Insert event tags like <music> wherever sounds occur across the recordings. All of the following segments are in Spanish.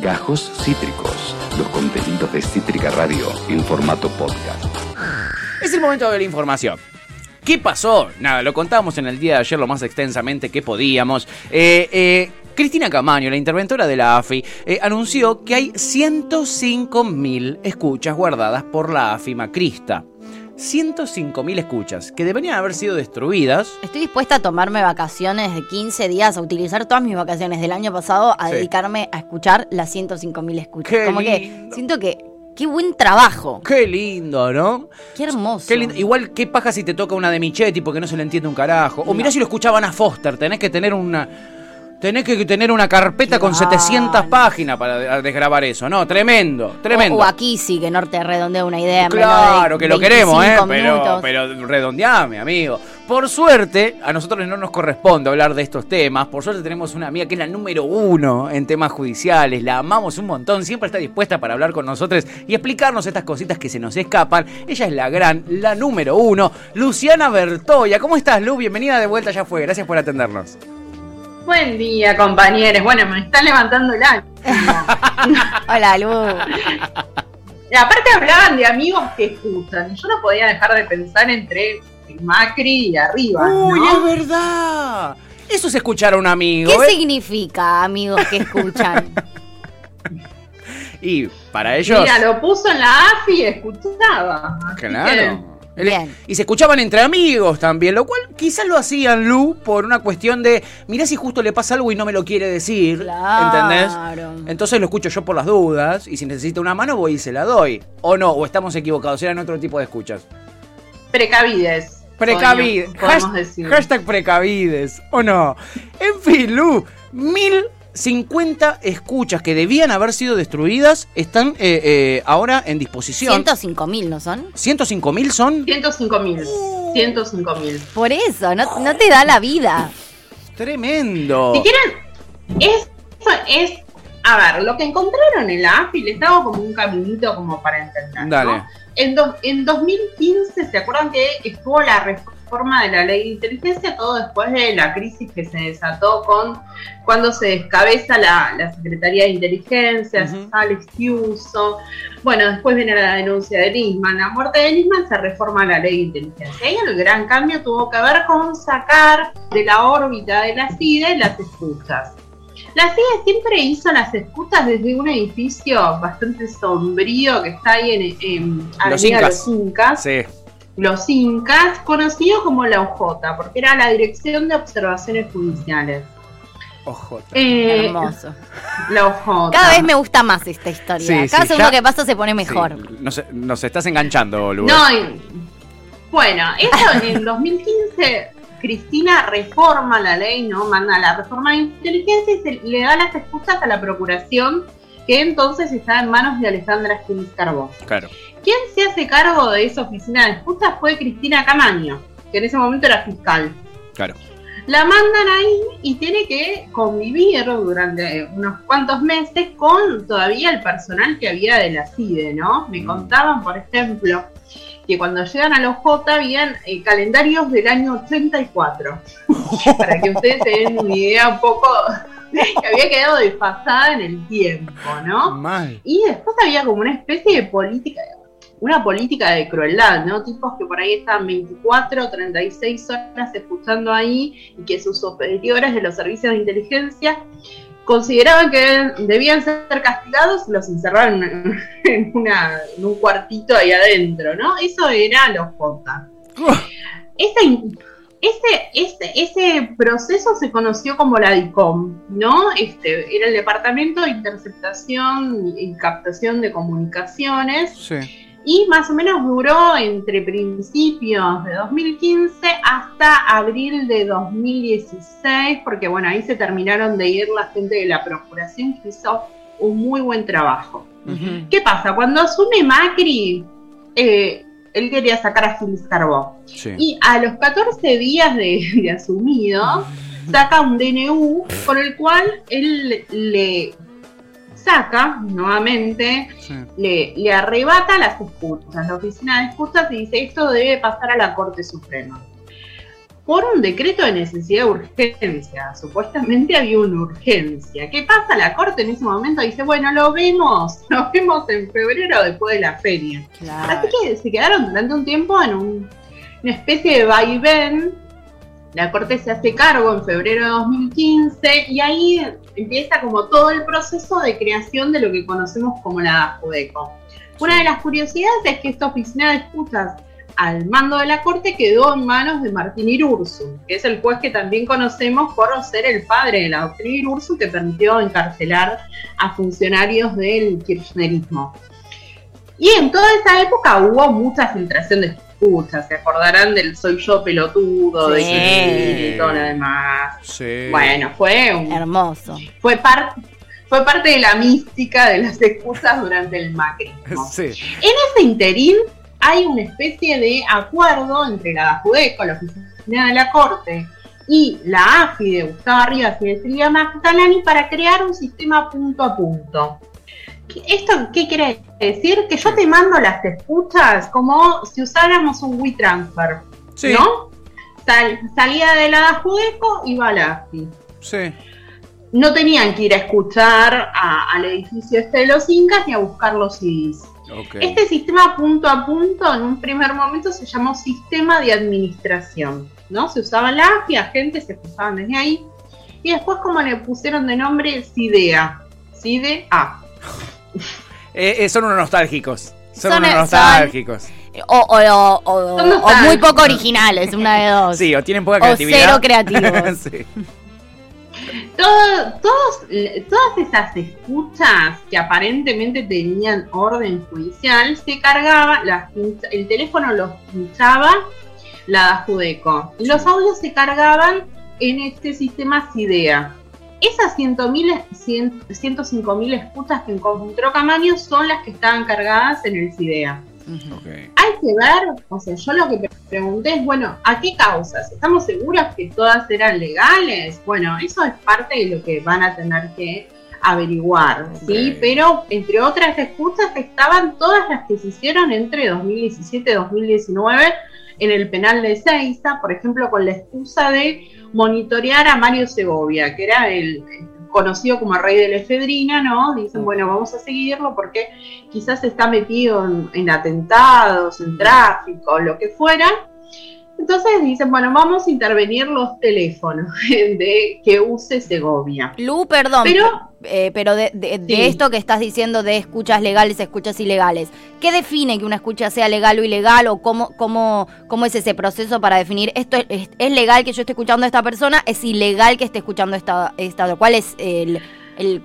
Gajos Cítricos, los contenidos de Cítrica Radio en formato podcast. Es el momento de la información. ¿Qué pasó? Nada, lo contamos en el día de ayer lo más extensamente que podíamos. Eh, eh, Cristina Camaño, la interventora de la AFI, eh, anunció que hay 105.000 escuchas guardadas por la AFI Macrista. 105.000 escuchas que deberían haber sido destruidas. Estoy dispuesta a tomarme vacaciones de 15 días, a utilizar todas mis vacaciones del año pasado a Sí. dedicarme a escuchar las 105.000 escuchas. Qué Como que siento que qué buen trabajo. Qué lindo, ¿no? Qué hermoso. Qué lindo. Igual, qué paja si te toca una de Michetti porque no se le entiende un carajo. O mirá si lo escuchaban a Foster, tenés que tener una. Tenés que tener una carpeta con Claro. 700 páginas para de- desgrabar eso, ¿no? Tremendo, tremendo. O, o aquí sí, que no te redondea una idea. Claro de que lo queremos, ¿eh? 25 Pero, pero redondeame, amigo. Por suerte, a nosotros no nos corresponde hablar de estos temas. Por suerte tenemos una amiga que es la número uno en temas judiciales. La amamos un montón. Siempre está dispuesta para hablar con nosotros y explicarnos estas cositas que se nos escapan. Ella es la gran, la número uno, Luciana Bertoya. ¿Cómo estás, Lu? Bienvenida de vuelta, ya fue. Gracias por atendernos. Buen día, compañeros. Bueno, me están levantando el ánimo. <laughs> Hola, Lu. Y aparte hablaban de amigos que escuchan. Y yo no podía dejar de pensar entre Macri y arriba. ¡Uy, ¿no? es verdad! Eso es escuchar a un amigo. ¿Qué ¿eh? significa, amigos que escuchan? <laughs> Y para ellos. Mira, lo puso en la AFI y escuchaba. Claro. Bien. Y se escuchaban entre amigos también, lo cual quizás lo hacían Lu por una cuestión de, mirá si justo le pasa algo y no me lo quiere decir, ¿entendés? Claro. Entonces lo escucho yo por las dudas y si necesita una mano voy y se la doy. O no, o estamos equivocados, eran otro tipo de escuchas. Precavides. Precavides. podemos-. Hashtag precavides, ¿o no? En fin, Lu, 1050 escuchas que debían haber sido destruidas están eh, eh, ahora en disposición. 105 mil, ¿no son? 105 mil son 105 mil. 105 mil. Por eso, no, no te da la vida. tremendo. Si quieren, eso es. A ver, lo que encontraron en la AFI les como un caminito como para entender. ¿no? Dale. En, do- en 2015, ¿se acuerdan que estuvo la reforma de la ley de inteligencia? Todo después de la crisis que se desató con cuando se descabeza la, la Secretaría de Inteligencia, se sale Fiuso. Bueno, después viene la denuncia de Nisman. La muerte de Nisman se reforma la ley de inteligencia. Y el gran cambio tuvo que ver con sacar de la órbita de la CIDE las escuchas. La CIDE siempre hizo las escuchas desde un edificio bastante sombrío que está ahí en, en Avenida Incas. Los Incas, Sí. Los Incas, conocido como la OJ, porque era la Dirección de Observaciones Judiciales. Ojo. Eh, Hermoso. La OJ. Cada vez me gusta más esta historia. Sí, Cada sí, segundo ya- que pasa se pone mejor. Sí, nos, nos estás enganchando, Lu. No, y- bueno, eso en 2015 Cristina reforma la ley, ¿no? Manda la reforma de inteligencia y se le da las escuchas a la procuración que entonces está en manos de Alejandra Gil Carbó. Claro. ¿Quién se hace cargo de esa oficina de escuchas? Fue Cristina Camaño, que en ese momento era fiscal. Claro. La mandan ahí y tiene que convivir durante unos cuantos meses con todavía el personal que había de la CIDE, ¿no? Me Mm. contaban, por ejemplo, que cuando llegan a los J habían eh, calendarios del año 84. <laughs> Para que ustedes se den una idea un poco que había quedado desfasada en el tiempo, ¿no? Mal. Y después había como una especie de política, una política de crueldad, ¿no? Tipos que por ahí estaban 24, 36 horas escuchando ahí y que sus superiores de los servicios de inteligencia consideraban que debían ser castigados y los encerraron en, <laughs> en una, en un cuartito ahí adentro, ¿no? Eso era los J. <laughs> Esa in- ese, ese, ese proceso se conoció como la DICOM, ¿no? Este, era el Departamento de Interceptación y Captación de Comunicaciones Sí. y más o menos duró entre principios de 2015 hasta abril de 2016, porque bueno, ahí se terminaron de ir la gente de la Procuración que hizo un muy buen trabajo. ¿Qué pasa? Cuando asume Macri, eh, él quería sacar a Gilles Carbó. Sí. Y a los 14 días de, de asumido, saca un DNU con el cual él le- saca nuevamente, Sí. le, le arrebata las escuchas, la oficina de escuchas y dice esto debe pasar a la Corte Suprema. Por un decreto de necesidad de urgencia. Supuestamente había una urgencia. ¿Qué pasa? La Corte en ese momento dice, bueno, lo vemos, <laughs> lo vemos en febrero después de la feria. Así que se quedaron durante un tiempo en una especie de vaivén. La Corte se hace cargo en febrero de 2015 y ahí empieza como todo el proceso de creación de lo que conocemos como la DAJUDECO. Una de las curiosidades es que esta oficina de escuchas al mando de la corte quedó en manos de Martín Irurzu, que es el juez que también conocemos por ser el padre de la doctrina Irurzu que permitió encarcelar a funcionarios del kirchnerismo. Y en toda esa época hubo mucha filtración de escuchas, se acordarán del soy yo pelotudo, de que y todo lo demás. Sí. Bueno, fue un, Hermoso. fue parte fue parte de la mística de las excusas durante el macrismo. Sí. En ese interín hay una especie de acuerdo entre la Judeco, la Oficina de la Corte, y la AFI de Gustavo Rivas y de Silvia Magdalani para crear un sistema punto a punto. ¿Esto qué quiere decir? Que yo te mando las escuchas como si usáramos un WeTransfer, Sí. ¿no? Sal- salía de la Judeco y va a la AFI. Sí. No tenían que ir a escuchar a- al edificio este de los Incas ni a buscar los CDs. Este sistema punto a punto en un primer momento se llamó sistema de administración, ¿no? Se usaba la AFI, agentes se cruzaban desde ahí, y después como le pusieron de nombre CIDEA, CIDEA. <laughs> Eh, eh, son unos nostálgicos. Son, Son- unos son- nostálgicos. O, o, o- o- Son o muy poco originales, una de dos. Sí, o tienen poca O creatividad. cero <laughs> creativos. sí. Todo- todos, todas esas escuchas que aparentemente tenían orden judicial se cargaba, pincha- el teléfono los pinchaba la Judeco. Los audios se cargaban en este sistema CIDEA. Esas 100.000 cien- 105.000 escuchas que encontró Camaño son las que estaban cargadas en el CIDEA. Ujú. Que ver, o sea, yo lo que pre- pregunté es, bueno, ¿a qué causas? ¿Estamos seguros que todas eran legales? Bueno, eso es parte de lo que van a tener que averiguar, ¿sí? Pero entre otras escuchas estaban todas las que se hicieron entre 2017 y 2019 en el penal de Seiza, por ejemplo, con la excusa de monitorear a Mario Segovia, que era el conocido como rey de la efedrina, ¿no? Dicen, bueno, vamos a seguirlo porque quizás está metido en, en atentados, en tráfico, lo que fuera. Entonces dicen, bueno, vamos a intervenir los teléfonos <laughs> de que use Segovia. Lu, perdón, Pero- eh, pero de, de- esto que estás diciendo de escuchas legales, escuchas ilegales, ¿qué define que una escucha sea legal o ilegal o cómo, cómo, cómo es ese proceso para definir esto es, es- es legal que yo esté escuchando a esta persona, es ilegal que esté escuchando esta, esta otra? ¿Cuál es el, el-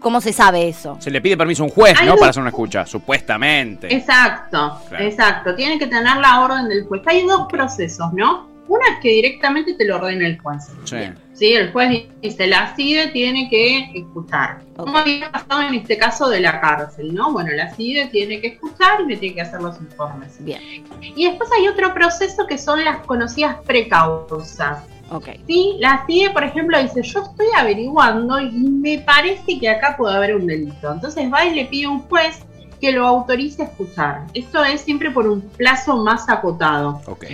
cómo se sabe eso? Se le pide permiso a un juez, ¿no? Para hacer una escucha, supuestamente. Exacto, Claro. exacto. Tiene que tener la orden del juez. Hay dos procesos, ¿no? Una es que directamente te lo ordena el juez. Sí. Sí, el juez dice, la CIDE tiene que escuchar. Como había pasado en este caso de la cárcel, ¿no? Bueno, la CIDE tiene que escuchar y me tiene que hacer los informes. Bien, Y después hay otro proceso que son las conocidas precausas. ok. Sí, la CIDE, por ejemplo, dice, yo estoy averiguando y me parece que acá puede haber un delito. Entonces va y le pide a un juez que lo autorice a escuchar. Esto es siempre por un plazo más acotado. Ok.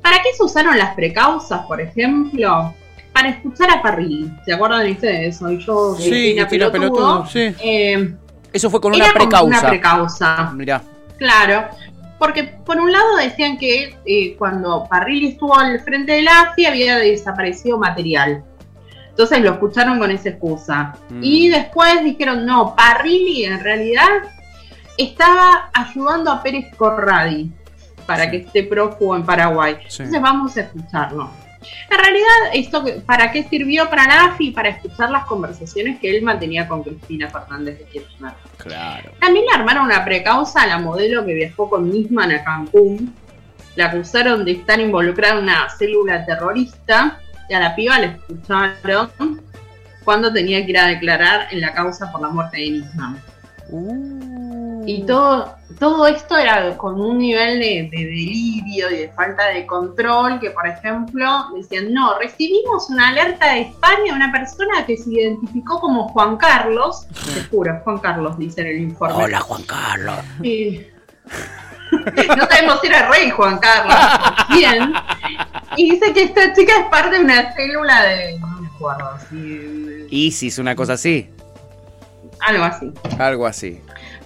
¿Para qué se usaron las precausas, por ejemplo? Para escuchar a Parrilli. ¿Se acuerdan ustedes? Soy yo, Sí, Cristina Cristina Pelotudo, sí. Eh, Eso fue con una precausa. una precausa. Mirá. Claro, porque por un lado decían que eh, cuando Parrilli estuvo al frente de la AFI había desaparecido material. Entonces lo escucharon con esa excusa. Mm. Y después dijeron, no, Parrilli en realidad estaba ayudando a Pérez Corradi para Sí. que esté prófugo en Paraguay. Sí. Entonces vamos a escucharlo. En realidad, esto ¿para qué sirvió para la AFI? Para escuchar las conversaciones que él mantenía con Cristina Fernández de Kirchner. Claro. También le armaron una precausa a la modelo que viajó con Nisman a Cancún. La acusaron de estar involucrada en una célula terrorista y a la piba la escucharon cuando tenía que ir a declarar en la causa por la muerte de Nisman. Uh. Y todo, todo esto era con un nivel de, de delirio y de falta de control, que por ejemplo decían, no, recibimos una alerta de España de una persona que se identificó como Juan Carlos, te juro, Juan Carlos, dice en el informe. Hola, Juan Carlos. Y- <laughs> no sabemos si era rey Juan Carlos. Bien. y dice que esta chica es parte de una célula de. No me acuerdo. Si, Isis, una cosa así. algo así. Algo así.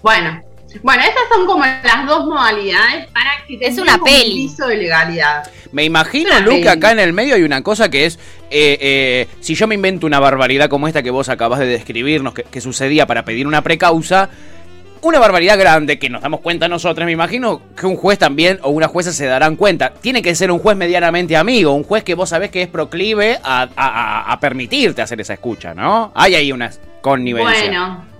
Bueno. Bueno, estas son como las dos modalidades para que Es una peli. un viso de legalidad. Me imagino, Una Lu, que peli. acá en el medio hay una cosa que es, eh, eh, si yo me invento una barbaridad como esta que vos acabas de describirnos, que, que sucedía para pedir una precausa, una barbaridad grande que nos damos cuenta nosotros, me imagino que un juez también o una jueza se darán cuenta. Tiene que ser un juez medianamente amigo, un juez que vos sabés que es proclive a, a- a- a permitirte hacer esa escucha, ¿no? Hay ahí una connivencia. Bueno.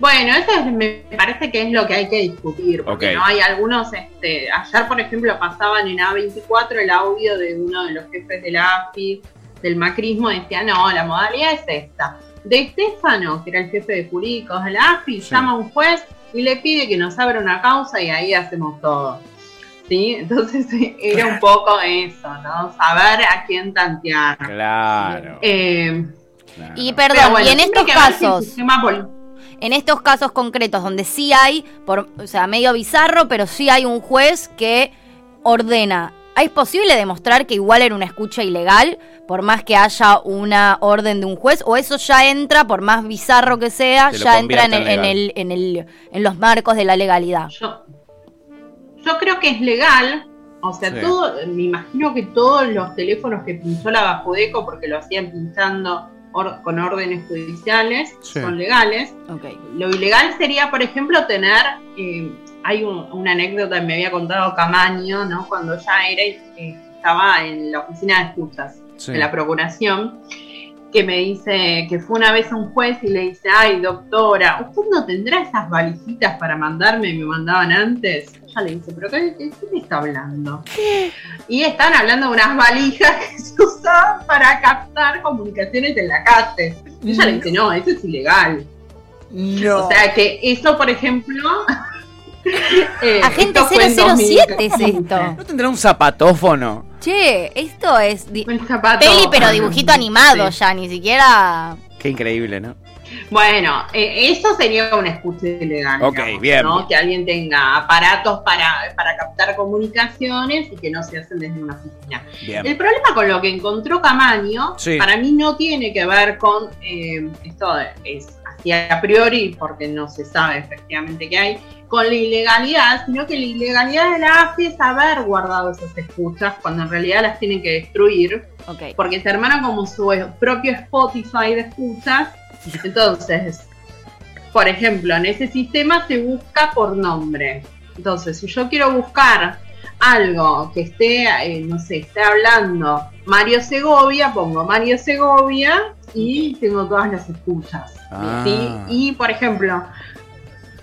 Bueno, eso es- me parece que es lo que hay que discutir, porque no hay algunos, este, ayer por ejemplo pasaban en A24 el audio de uno de los jefes de la AFI, del macrismo, decía, no, la modalidad es esta. De Estefano, que era el jefe de jurídicos de la AFI, Sí. llama a un juez y le pide que nos abra una causa y ahí hacemos todo. ¿Sí? Entonces <laughs> era un poco eso, ¿no? Saber a quién tantear. Claro. Eh, claro. Y perdón, bueno, y en estos casos, en estos casos concretos donde sí hay, por, o sea, medio bizarro, pero sí hay un juez que ordena. ¿Es posible demostrar que igual era una escucha ilegal, por más que haya una orden de un juez? ¿O eso ya entra, por más bizarro que sea, ya entra en, el- en en, el, en, el, en los marcos de la legalidad? Yo, yo creo que es legal. O sea, Sí. todo, me imagino que todos los teléfonos que pinchó la Bajudeco, porque lo hacían pinchando or- con órdenes judiciales, Sí. son legales. Lo ilegal sería, por ejemplo, tener, eh, hay un- una anécdota que me había contado Camaño, ¿no? Cuando ya era, eh, estaba en la oficina de escuchas Sí. de la procuración, que me dice que fue una vez a un juez y le dice, ay doctora, ¿usted no tendrá esas valijitas para mandarme? Me mandaban antes. Ella le dice, ¿pero qué, qué, qué me está hablando? Y están hablando de unas valijas <laughs> que se usaban para captar comunicaciones en la calle. Y ella le dice, no, eso es ilegal. No. O sea que eso, por ejemplo... <laughs> eh, Agente esto fue en 007 es 2015. esto. ¿No tendrá un zapatófono? Che, esto es di- El zapato. peli, pero dibujito animado Sí. ya, ni siquiera. Qué increíble, ¿no? Bueno, eh, eso sería una escucha ilegal. Ok, digamos, bien. ¿no? Que alguien tenga aparatos para, para captar comunicaciones y que no se hacen desde una oficina. El problema con lo que encontró Camaño, Sí. para mí no tiene que ver con, eh, esto es así a priori, porque no se sabe efectivamente qué hay, con la ilegalidad, sino que la ilegalidad de la AFI es haber guardado esas escuchas cuando en realidad las tienen que destruir Ok. porque se armaron como su propio Spotify de escuchas. <laughs> Entonces, por ejemplo, en ese sistema se busca por nombre. Entonces, si yo quiero buscar algo que esté, eh, no sé, esté hablando Mario Segovia, pongo Mario Segovia y tengo todas las escuchas. Ah. ¿sí? Y, por ejemplo,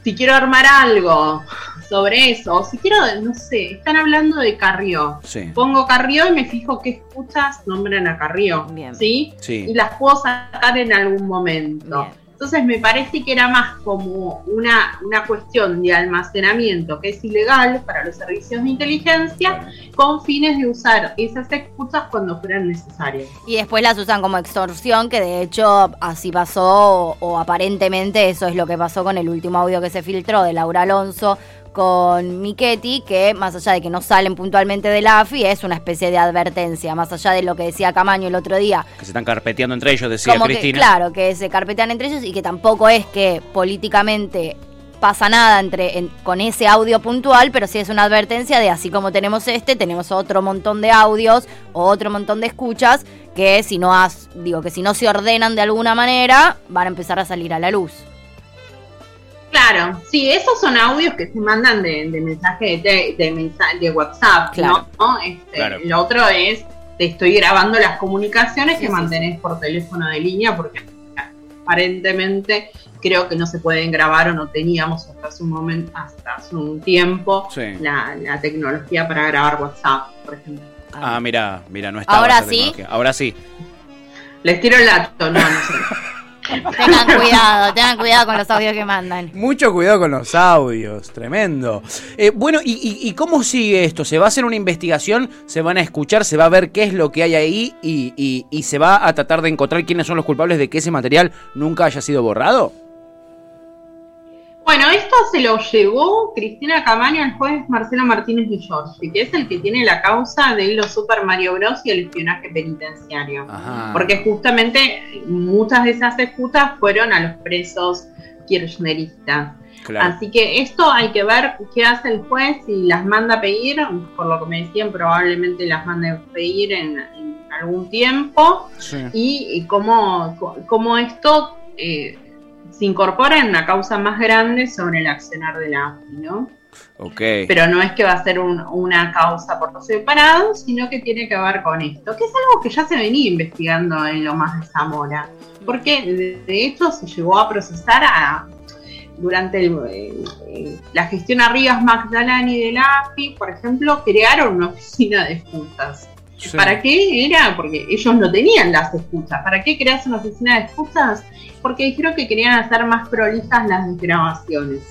si quiero armar algo sobre eso, o si quiero, no sé, están hablando de Carrió. Sí. Pongo Carrió y me fijo qué escuchas nombran a Carrió. Bien. ¿Sí? Y las puedo sacar en algún momento. Bien. Entonces me parece que era más como una, una cuestión de almacenamiento que es ilegal para los servicios de inteligencia con fines de usar esas escuchas cuando fueran necesarias. Y después las usan como extorsión, que de hecho así pasó, o, o aparentemente eso es lo que pasó con el último audio que se filtró de Laura Alonso con Michetti, que más allá de que no salen puntualmente de la AFI, es una especie de advertencia, más allá de lo que decía Camaño el otro día, Que se están carpeteando entre ellos, decía como que, Cristina. claro, que se carpetean entre ellos y que tampoco es que políticamente pasa nada entre en- con ese audio puntual, pero sí es una advertencia de así como tenemos este, tenemos otro montón de audios otro montón de escuchas que si no has, digo que si no se ordenan de alguna manera, van a empezar a salir a la luz. Claro, sí, esos son audios que se mandan de, de mensaje de, de, mensa- de WhatsApp, Claro. ¿no? Este, Claro. Lo otro es, te estoy grabando las comunicaciones Sí, que sí, mantenés por teléfono de línea porque aparentemente creo que no se pueden grabar o no teníamos hasta hace un momento, hasta hace un tiempo Sí. la, la tecnología para grabar WhatsApp, por ejemplo. Ah, mira, mira, no estaba Ahora sí. tecnología. Ahora sí. Les tiro el dato, no, no sé. <laughs> Tengan cuidado, tengan cuidado con los audios que mandan. Mucho cuidado con los audios, tremendo. Eh, bueno, ¿y, cómo sigue esto? ¿Se va a hacer una investigación? ¿Se van a escuchar? ¿Se va a ver qué es lo que hay ahí? ¿Y, y, y se va a tratar de encontrar quiénes son los culpables de que ese material nunca haya sido borrado? Bueno, esto se lo llevó Cristina Camaño al juez Marcelo Martínez de Giorgi, que es el que tiene la causa de los Super Mario Bros. y el espionaje penitenciario. Ajá. Porque justamente muchas de esas escuchas fueron a los presos kirchneristas. Claro. Así que esto hay que ver qué hace el juez, si las manda a pedir, por lo que me decían, probablemente las mande a pedir en, en algún tiempo, Sí. y, y cómo, cómo esto eh, se incorpora en una causa más grande sobre el accionar de la AFI, ¿no? Ok. Pero no es que va a ser un- una causa por separado, sino que tiene que ver con esto, que es algo que ya se venía investigando en Lomas de Zamora, porque de, hecho se llegó a procesar a durante el, eh, eh, la gestión a Rivas Magdalani de la AFI, por ejemplo, crearon una oficina de escuchas. Sí. ¿Para qué era? Porque ellos no tenían las escuchas. ¿Para qué creas una oficina de escuchas? Porque dijeron que querían hacer más prolijas las grabaciones.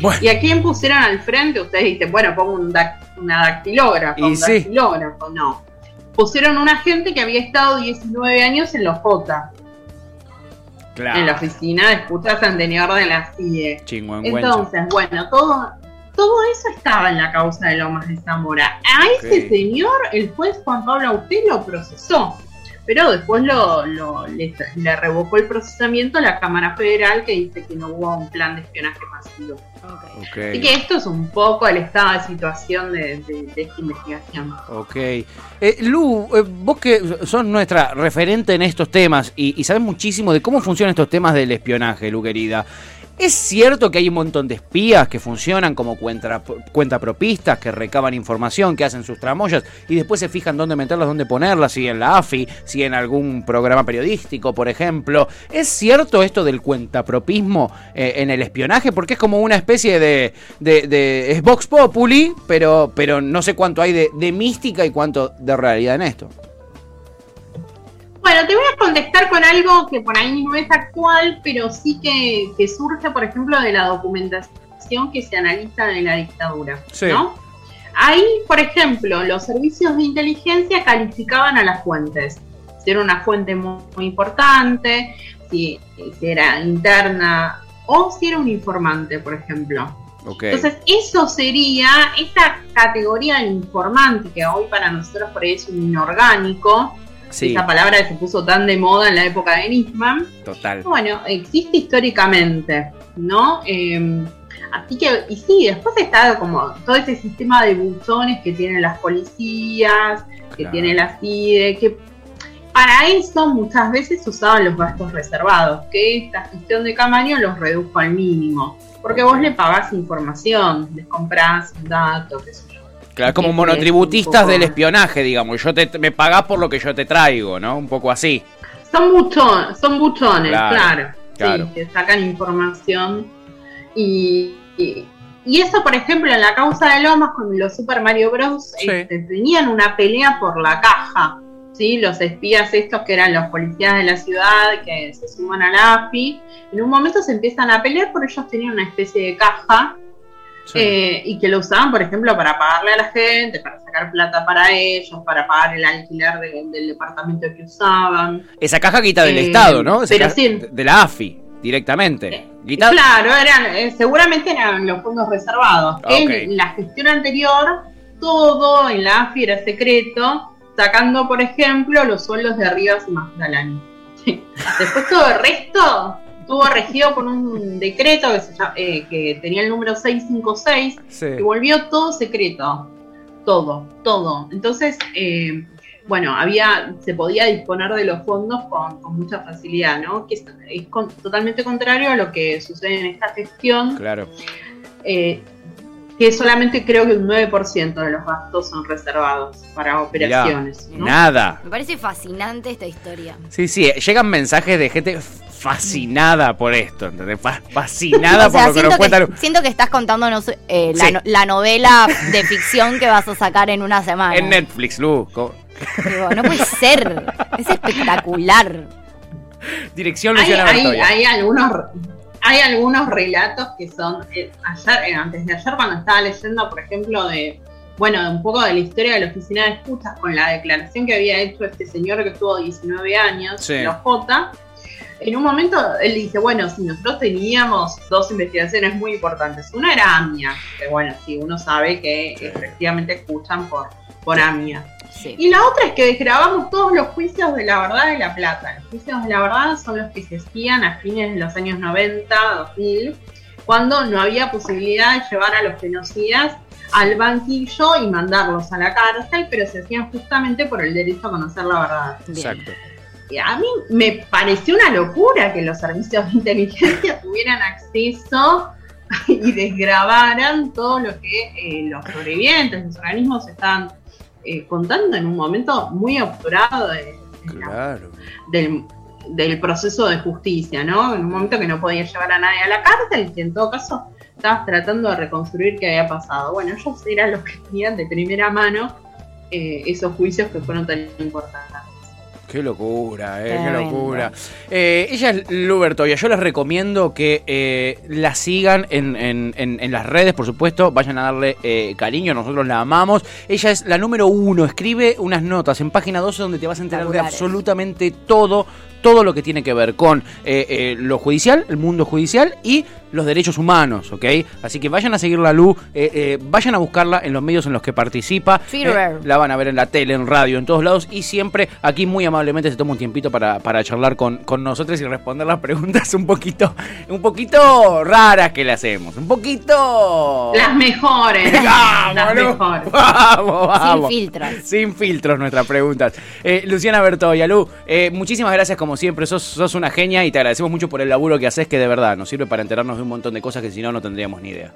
Bueno. ¿Y a quién pusieron al frente? Ustedes dicen, bueno, pongo un una dactilógrafa, Y un sí. dactilógrafo. No. Pusieron una gente que había estado 19 años en los J, Claro. en la oficina de escuchas anterior de la CIE. Entonces, bueno, todo, todo eso estaba en la causa de Lomas de Zamora. A ese señor, el juez Juan Pablo Auté lo procesó, pero después lo, lo- le, le revocó el procesamiento a la Cámara Federal que dice que no hubo un plan de espionaje masivo. Ok. Así que esto es un poco el estado de situación de, de- de esta investigación. Ok. Eh, Lu, eh, vos que sos nuestra referente en estos temas y, y sabes muchísimo de cómo funcionan estos temas del espionaje, Lu querida. ¿Es cierto que hay un montón de espías que funcionan como cuenta, cuentapropistas, que recaban información, que hacen sus tramoyas y después se fijan dónde meterlas, dónde ponerlas, si en la AFI, si en algún programa periodístico, por ejemplo? ¿Es cierto esto del cuentapropismo eh, en el espionaje? Porque es como una especie de, de, de es Vox Populi, pero, pero no sé cuánto hay de, de mística y cuánto de realidad en esto. Bueno, te voy a contestar con algo que por ahí no es actual, pero sí que, que surge, por ejemplo, de la documentación que se analiza de la dictadura. Sí. ¿no? Ahí, por ejemplo, los servicios de inteligencia calificaban a las fuentes. Si era una fuente muy, muy importante, si, si era interna o si era un informante, por ejemplo. Ok. Entonces, eso sería esa categoría de informante que hoy para nosotros por ahí es un inorgánico, sí, esa palabra que se puso tan de moda en la época de Nisman. total. Bueno, existe históricamente, ¿no? Eh, así que, y sí, después está como todo ese sistema de buzones que tienen las policías, que Claro. tiene la CIDE, que para eso muchas veces usaban los gastos reservados, que esta gestión de Camaño los redujo al mínimo. Porque vos le pagás información, les comprás datos, qué sé. Claro, como monotributistas poco- del espionaje, digamos. Yo te, me pagás por lo que yo te traigo, ¿no? Un poco así. Son buchones, son buchones, Claro, claro. claro. Sí, que sacan información. Y, y, y eso, por ejemplo, en la causa de Lomas con los Super Mario Bros. Sí. este, tenían una pelea por la caja. ¿sí? Los espías estos que eran los policías de la ciudad que se suman a la AFI, en un momento se empiezan a pelear porque ellos tenían una especie de caja Sí. eh, y que lo usaban, por ejemplo, para pagarle a la gente, para sacar plata para ellos, para pagar el alquiler de- del departamento que usaban. Esa caja guita del eh, Estado, ¿no? Esa pero sí. de- la AFI, directamente. Eh, Claro, eran, seguramente eran los fondos reservados. Ah. En la gestión anterior, todo en la AFI era secreto, sacando, por ejemplo, los sueldos de Rivas y Magdalani. Después todo el resto estuvo regido por un decreto que, se llama- eh, que tenía el número 656 Sí. y volvió todo secreto. Todo, todo. Entonces, eh, bueno, había, se podía disponer de los fondos con, con mucha facilidad, ¿no? Que es, es con- totalmente contrario a lo que sucede en esta gestión, Claro. eh, que solamente creo que un 9% de los gastos son reservados para operaciones. ¿no? Nada. Me parece fascinante esta historia. Sí, sí, llegan mensajes de gente fascinada por esto, ¿entendés? Fa- Fascinada <laughs> O sea, por lo que nos siento, cuenta Lu. que, siento que estás contándonos eh, la, Sí. no- la novela de ficción que vas a sacar en una semana. En Netflix, Lu. Digo, no puede ser. Es espectacular. Dirección Luciana hay- hay algunos hay algunos relatos que son eh, ayer, eh, antes de ayer cuando estaba leyendo por ejemplo de bueno un poco de la historia de la oficina de escuchas con la declaración que había hecho este señor que tuvo 19 años Sí. la J en un momento él dice, bueno, si nosotros teníamos dos investigaciones muy importantes. Una era AMIA, que bueno, si uno sabe que efectivamente escuchan por, por AMIA. Y la otra es que grabamos todos los juicios de la verdad de La Plata. Los juicios de la verdad son los que se hacían a fines de los años 90, 2000, cuando no había posibilidad de llevar a los genocidas al banquillo y mandarlos a la cárcel, pero se hacían justamente por el derecho a conocer la verdad. Exacto. Y a mí me pareció una locura que los servicios de inteligencia tuvieran acceso y desgrabaran todo lo que eh, los sobrevivientes, los organismos estaban eh, contando en un momento muy obturado del, del, proceso de justicia, ¿no? En un momento que no podía llevar a nadie a la cárcel y que en todo caso estabas tratando de reconstruir qué había pasado. Bueno, ellos eran los que tenían de primera mano eh, esos juicios que fueron tan importantes. Qué locura, eh, qué locura. Eh, ella es Lubertoya. Yo les recomiendo que eh, la sigan en, en, en, las redes, por supuesto. Vayan a darle eh, cariño, nosotros la amamos. Ella es la número uno. Escribe unas notas en página 12 donde te vas a enterar de absolutamente todo todo lo que tiene que ver con eh, eh, lo judicial, el mundo judicial y los derechos humanos, ¿ok? Así que vayan a seguir la luz, eh, vayan a buscarla en los medios en los que participa. la van a ver en la tele, en radio, en todos lados y siempre aquí muy amablemente se toma un tiempito para, para charlar con, con nosotros y responder las preguntas un poquito, un poquito raras que le hacemos. Un poquito... Las mejores. <laughs> las mejores. Vamos, vamos. Sin filtros. Sin filtros nuestras preguntas. Luciana Bertoya, Lu, muchísimas gracias como siempre, sos, una genia y te agradecemos mucho por el laburo que haces, que de verdad nos sirve para enterarnos de un montón de cosas que si no, no tendríamos ni idea.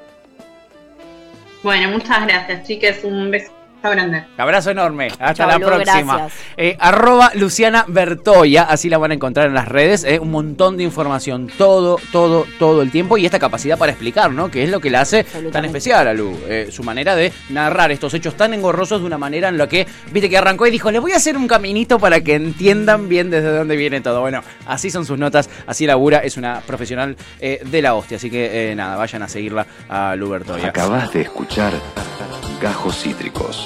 Bueno, muchas gracias, chicas. Un beso grande. Abrazo enorme. Hasta la próxima. Eh, arroba Luciana Bertoya, así la van a encontrar en las redes. Eh, un montón de información, todo, todo, todo el tiempo. Y esta capacidad para explicar, ¿no? Que es lo que la hace tan especial a Lu. Eh, su manera de narrar estos hechos tan engorrosos de una manera en la que, viste, que arrancó y dijo, le voy a hacer un caminito para que entiendan bien desde dónde viene todo. Bueno, así son sus notas, así labura. Es una profesional de la hostia. Así que nada, vayan a seguirla a Lu Bertoya. Acabas de escuchar Gajos Cítricos.